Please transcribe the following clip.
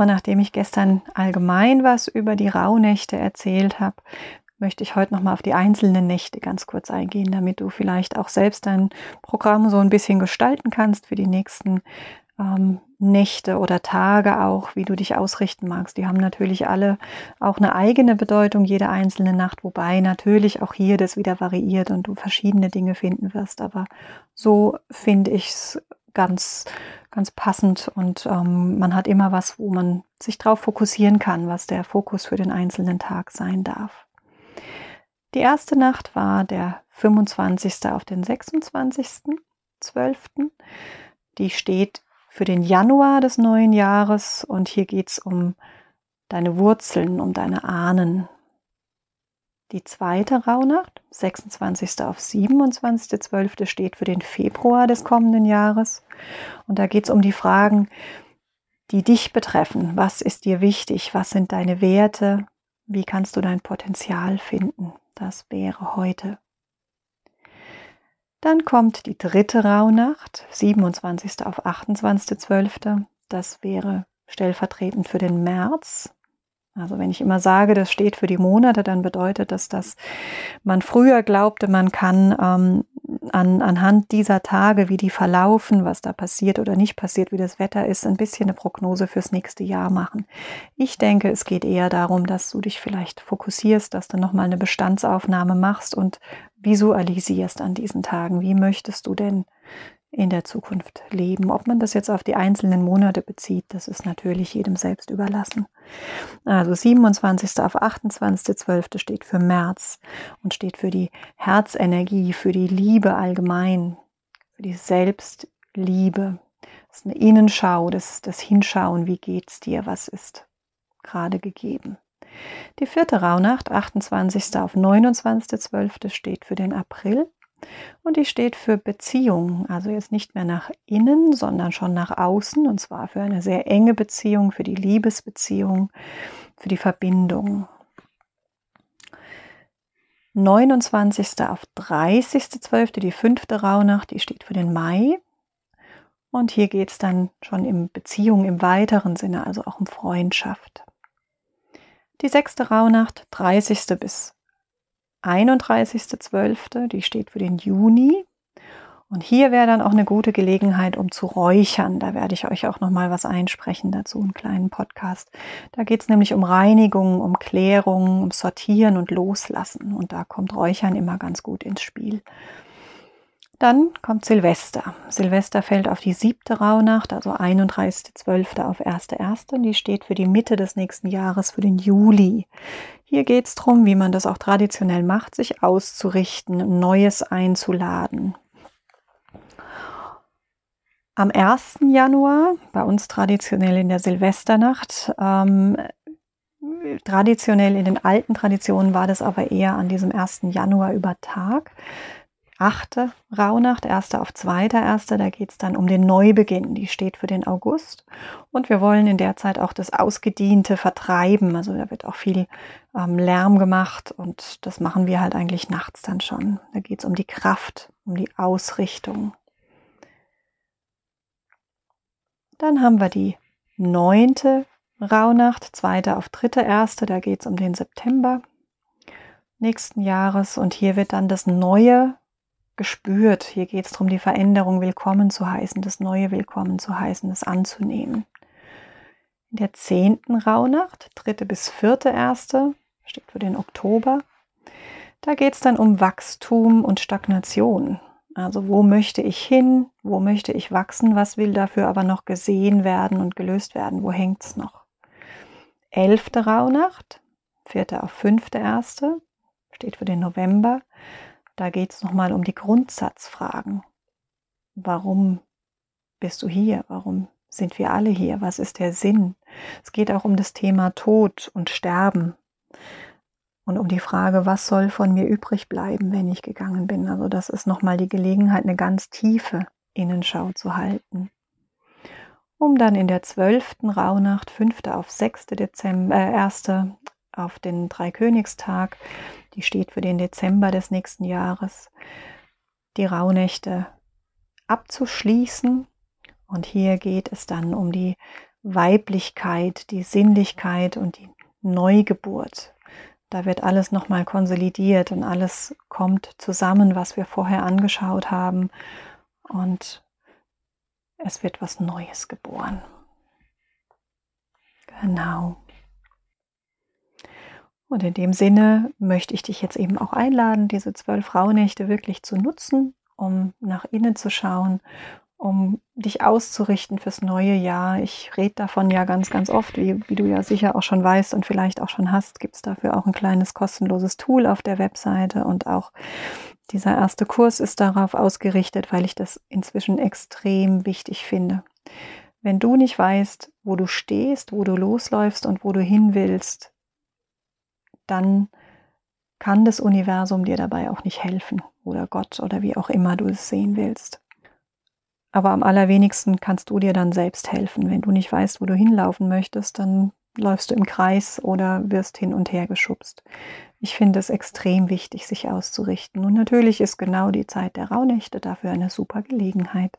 So, nachdem ich gestern allgemein was über die Rauhnächte erzählt habe, möchte ich heute nochmal auf die einzelnen Nächte ganz kurz eingehen, damit du vielleicht auch selbst dein Programm so ein bisschen gestalten kannst für die nächsten ähm, Nächte oder Tage auch, wie du dich ausrichten magst. Die haben natürlich alle auch eine eigene Bedeutung, jede einzelne Nacht, wobei natürlich auch hier das wieder variiert und du verschiedene Dinge finden wirst. Aber so finde ich es ganz ganz passend und ähm, man hat immer was, wo man sich darauf fokussieren kann, was der Fokus für den einzelnen Tag sein darf. Die erste Nacht war der 25. auf den 26.12. Die steht für den Januar des neuen Jahres und hier geht es um deine Wurzeln, um deine Ahnen, die zweite Rauhnacht, 26. auf 27.12. steht für den Februar des kommenden Jahres. Und da geht es um die Fragen, die dich betreffen. Was ist dir wichtig? Was sind deine Werte? Wie kannst du dein Potenzial finden? Das wäre heute. Dann kommt die dritte Rauhnacht, 27. auf 28.12. Das wäre stellvertretend für den März. Also wenn ich immer sage, das steht für die Monate, dann bedeutet das, dass man früher glaubte, man kann ähm, an, anhand dieser Tage, wie die verlaufen, was da passiert oder nicht passiert, wie das Wetter ist, ein bisschen eine Prognose fürs nächste Jahr machen. Ich denke, es geht eher darum, dass du dich vielleicht fokussierst, dass du nochmal eine Bestandsaufnahme machst und visualisierst an diesen Tagen. Wie möchtest du denn in der Zukunft leben. Ob man das jetzt auf die einzelnen Monate bezieht, das ist natürlich jedem selbst überlassen. Also 27. auf 28.12. steht für März und steht für die Herzenergie, für die Liebe allgemein, für die Selbstliebe. Das ist eine Innenschau, das, das Hinschauen, wie geht's dir, was ist gerade gegeben. Die vierte Rauhnacht, 28. auf 29.12. steht für den April und die steht für Beziehung, also jetzt nicht mehr nach innen, sondern schon nach außen, und zwar für eine sehr enge Beziehung, für die Liebesbeziehung, für die Verbindung. 29. auf 30.12., die fünfte Rauhnacht, die steht für den Mai. Und hier geht es dann schon um Beziehung im weiteren Sinne, also auch um Freundschaft. Die sechste Rauhnacht, 30. bis 31.12., die steht für den Juni. Und hier wäre dann auch eine gute Gelegenheit, um zu räuchern. Da werde ich euch auch noch mal was einsprechen dazu, einen kleinen Podcast. Da geht es nämlich um Reinigung, um Klärung, um Sortieren und Loslassen. Und da kommt Räuchern immer ganz gut ins Spiel. Dann kommt Silvester. Silvester fällt auf die siebte Rauhnacht, also 31.12. auf 1.1. Die steht für die Mitte des nächsten Jahres, für den Juli. Hier geht es darum, wie man das auch traditionell macht, sich auszurichten, Neues einzuladen. Am 1. Januar, bei uns traditionell in der Silvesternacht, ähm, traditionell in den alten Traditionen war das aber eher an diesem 1. Januar über Tag. Achte Rauhnacht, erste auf zweiter, erste, da geht es dann um den Neubeginn. Die steht für den August. Und wir wollen in der Zeit auch das Ausgediente vertreiben. Also da wird auch viel ähm, Lärm gemacht und das machen wir halt eigentlich nachts dann schon. Da geht es um die Kraft, um die Ausrichtung. Dann haben wir die neunte Rauhnacht, zweite auf dritte, erste, da geht es um den September nächsten Jahres und hier wird dann das Neue gespürt. Hier geht es darum, die Veränderung willkommen zu heißen, das Neue willkommen zu heißen, das anzunehmen. In der zehnten Rauhnacht, dritte bis vierte erste, steht für den Oktober, da geht es dann um Wachstum und Stagnation. Also wo möchte ich hin, wo möchte ich wachsen, was will dafür aber noch gesehen werden und gelöst werden, wo hängt es noch. Elfte Rauhnacht, vierte auf fünfte erste, steht für den November. Da geht es nochmal um die Grundsatzfragen. Warum bist du hier? Warum sind wir alle hier? Was ist der Sinn? Es geht auch um das Thema Tod und Sterben und um die Frage, was soll von mir übrig bleiben, wenn ich gegangen bin. Also das ist nochmal die Gelegenheit, eine ganz tiefe Innenschau zu halten. Um dann in der zwölften Rauhnacht, 5. auf 6. Dezember, äh, 1. auf den Dreikönigstag, die steht für den Dezember des nächsten Jahres, die Rauhnächte abzuschließen. Und hier geht es dann um die Weiblichkeit, die Sinnlichkeit und die Neugeburt. Da wird alles nochmal konsolidiert und alles kommt zusammen, was wir vorher angeschaut haben. Und es wird was Neues geboren. Genau. Und in dem Sinne möchte ich dich jetzt eben auch einladen, diese zwölf Rauhnächte wirklich zu nutzen, um nach innen zu schauen, um dich auszurichten fürs neue Jahr. Ich rede davon ja ganz, ganz oft, wie, wie du ja sicher auch schon weißt und vielleicht auch schon hast, gibt es dafür auch ein kleines kostenloses Tool auf der Webseite und auch dieser erste Kurs ist darauf ausgerichtet, weil ich das inzwischen extrem wichtig finde. Wenn du nicht weißt, wo du stehst, wo du losläufst und wo du hin willst, dann kann das Universum dir dabei auch nicht helfen oder Gott oder wie auch immer du es sehen willst. Aber am allerwenigsten kannst du dir dann selbst helfen. Wenn du nicht weißt, wo du hinlaufen möchtest, dann läufst du im Kreis oder wirst hin und her geschubst. Ich finde es extrem wichtig, sich auszurichten. Und natürlich ist genau die Zeit der Rauhnächte dafür eine super Gelegenheit.